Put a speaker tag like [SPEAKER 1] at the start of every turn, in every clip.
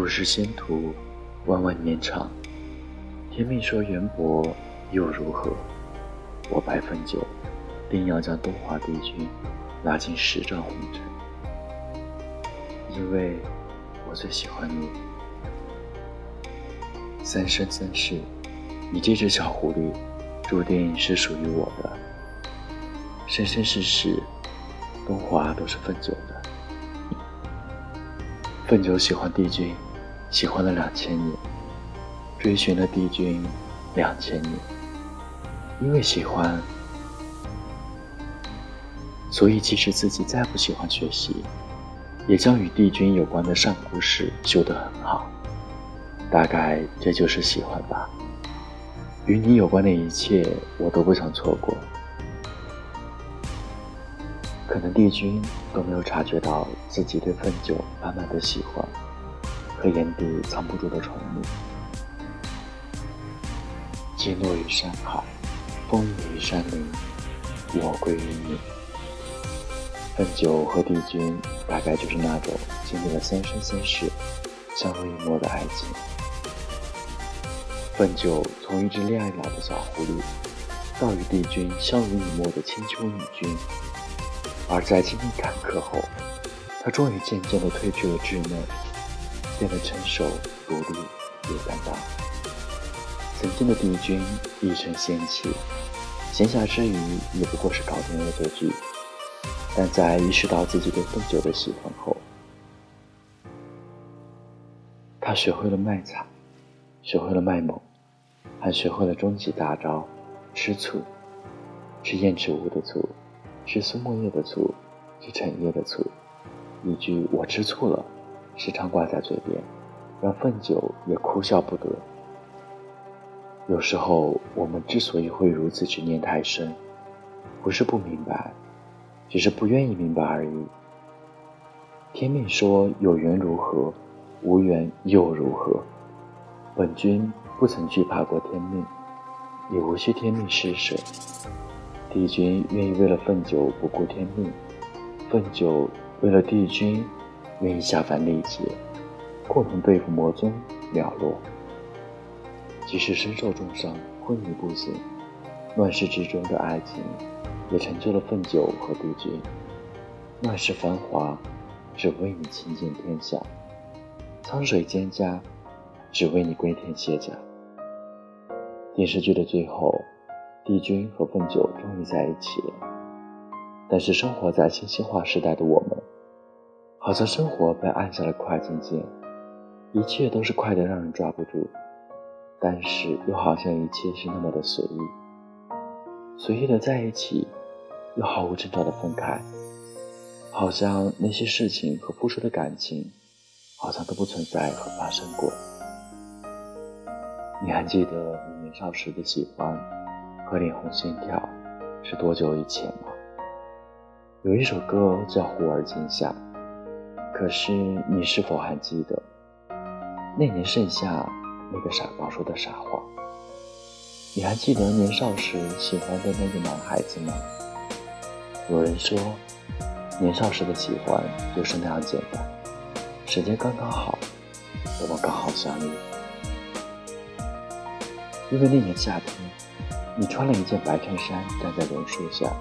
[SPEAKER 1] 浮世仙途，万万年长。天命说缘薄又如何？我白凤九，定要将东华帝君拉进十丈红尘，因为我最喜欢你。三生三世，你这只小狐狸，注定是属于我的。生生世世，东华都是凤九的。凤九喜欢帝君，喜欢了两千年，追寻了帝君两千年。因为喜欢，所以即使自己再不喜欢学习，也将与帝君有关的上古史修得很好。大概这就是喜欢吧。与你有关的一切，我都不想错过。可能帝君都没有察觉到自己对凤九满满的喜欢和眼底藏不住的宠溺。击落于山海，风雨于山林，我归于你。凤九和帝君大概就是那种经历了三生三世、相濡以沫的爱情。凤九从一只恋爱脑的小狐狸，到与帝君相濡以沫的千秋女君。而在经历坎坷后，他终于渐渐地褪去了稚嫩，变得成熟、独立、有担当。曾经的帝君一身仙气，闲暇之余也不过是搞点恶作剧。但在意识到自己对凤九的喜欢后，他学会了卖惨，学会了卖萌，还学会了终极大招——吃醋，吃燕赤乌的醋。是苏沫叶的醋，是陈叶的醋。一句“我吃醋了”，时常挂在嘴边，让凤九也哭笑不得。有时候，我们之所以会如此执念太深，不是不明白，只是不愿意明白而已。天命说有缘如何，无缘又如何？本君不曾惧怕过天命，也无需天命施舍。帝君愿意为了凤九不顾天命，凤九为了帝君愿意下凡历劫，共同对付魔宗了落。即使身受重伤，昏迷不醒，乱世之中的爱情也成就了凤九和帝君。乱世繁华，只为你倾尽天下；沧水蒹葭，只为你归田卸甲。电视剧的最后。帝君和凤九终于在一起了，但是生活在信息化时代的我们，好像生活被按下了快进键，一切都是快的让人抓不住，但是又好像一切是那么的随意，随意的在一起，又毫无征兆的分开，好像那些事情和付出的感情，好像都不存在和发生过。你还记得你年少时的喜欢？和脸红心跳是多久以前吗？有一首歌叫《忽而今夏》，可是你是否还记得那年盛夏那个傻瓜说的傻话？你还记得年少时喜欢的那个男孩子吗？有人说，年少时的喜欢就是那样简单，时间刚刚好，我们刚好相遇，因为那年夏天。你穿了一件白衬衫，站在榕树下，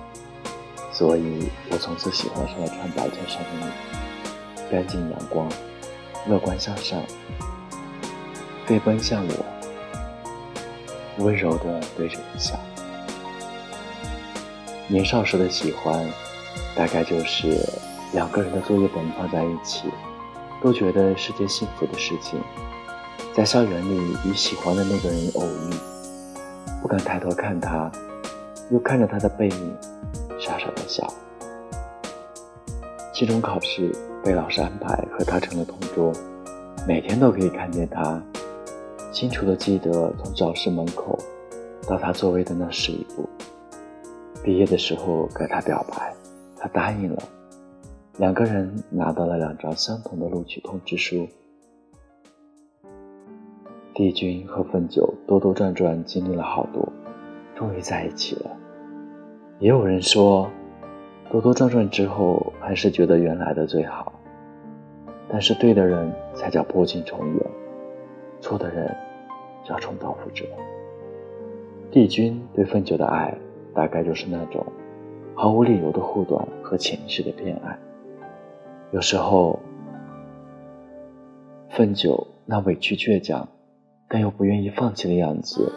[SPEAKER 1] 所以我从此喜欢上了穿白衬衫的你。干净阳光，乐观向上，飞奔向我，温柔地对着你笑。年少时的喜欢，大概就是两个人的作业本放在一起，都觉得是件幸福的事情。在校园里与喜欢的那个人偶遇。不敢抬头看他，又看着他的背影，傻傻的笑。期中考试被老师安排和他成了同桌，每天都可以看见他。清楚的记得从教室门口到他座位的那十一步。毕业的时候给他表白，他答应了。两个人拿到了两张相同的录取通知书。帝君和凤九兜兜转转经历了好多，终于在一起了。也有人说，兜兜转转之后还是觉得原来的最好。但是对的人才叫破镜重圆，错的人叫重蹈覆辙。帝君对凤九的爱，大概就是那种毫无理由的护短和潜意识的偏爱。有时候，凤九那委屈倔强，但又不愿意放弃的样子，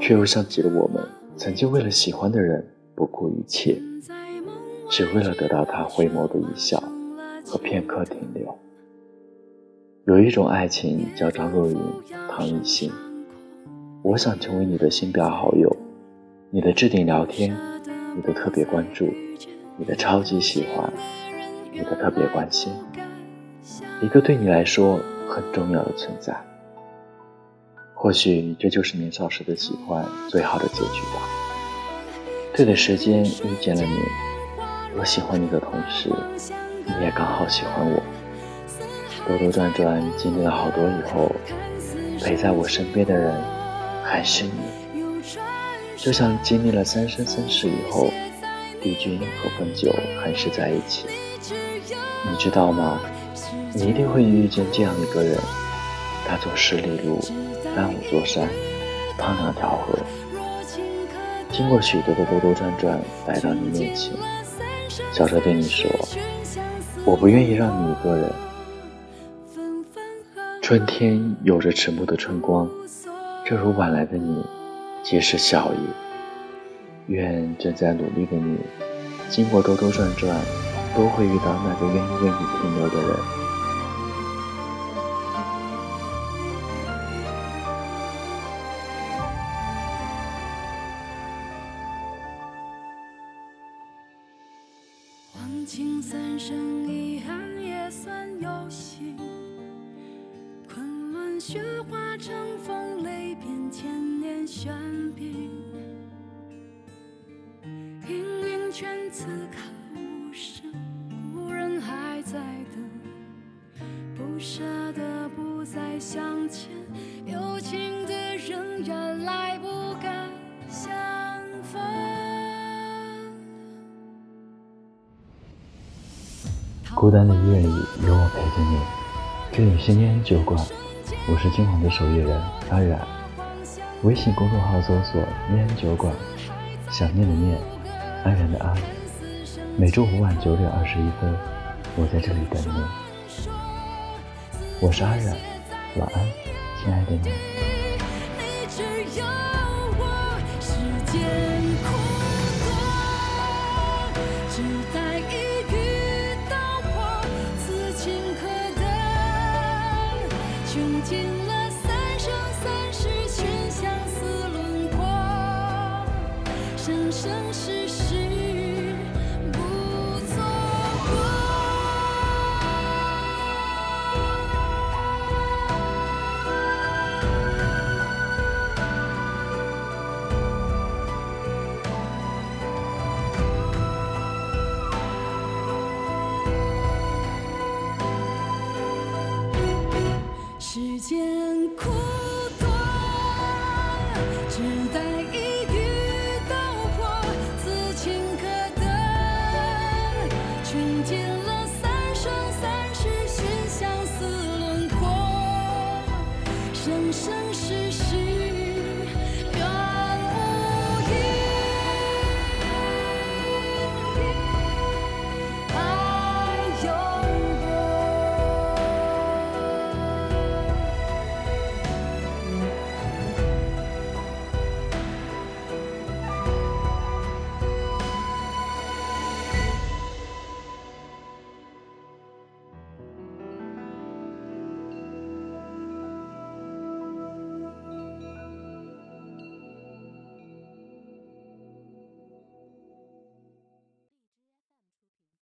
[SPEAKER 1] 却又像极了我们曾经为了喜欢的人不顾一切，只为了得到他回眸的一笑。和片刻停留。有一种爱情叫张若昀、唐艺昕。我想成为你的星标好友，你的置顶聊天，你的特别关注，你的超级喜欢，你的特别关心，一个对你来说很重要的存在。或许这就是年少时的喜欢最好的结局吧。对的时间遇见了你，我喜欢你的同时。你也刚好喜欢我，兜兜转转经历了好多以后，陪在我身边的人还是你。就像经历了三生三世以后，帝君和凤九还是在一起。你知道吗？你一定会遇见这样一个人，他走十里路，翻五座山，趟两条河，经过许多的兜兜转转，来到你面前，笑着对你说。我不愿意让你一个人。春天有着迟暮的春光，正如晚来的你，皆是笑意。愿正在努力的你，经过兜兜转转，都会遇到那个愿意为你停留的人。
[SPEAKER 2] 三生遗憾也算有幸，昆仑雪化成风，泪变千年悬冰。氤氲泉此刻无声，故人还在等，不舍得不再相见，有情
[SPEAKER 1] 孤单的医院里有我陪着你，这里是念酒馆，我是今晚的守夜人安然。微信公众号搜索“念酒馆”，想念的念，安然的安。每周五晚九点二十一分，我在这里等你。我是安然，晚安，亲爱的你。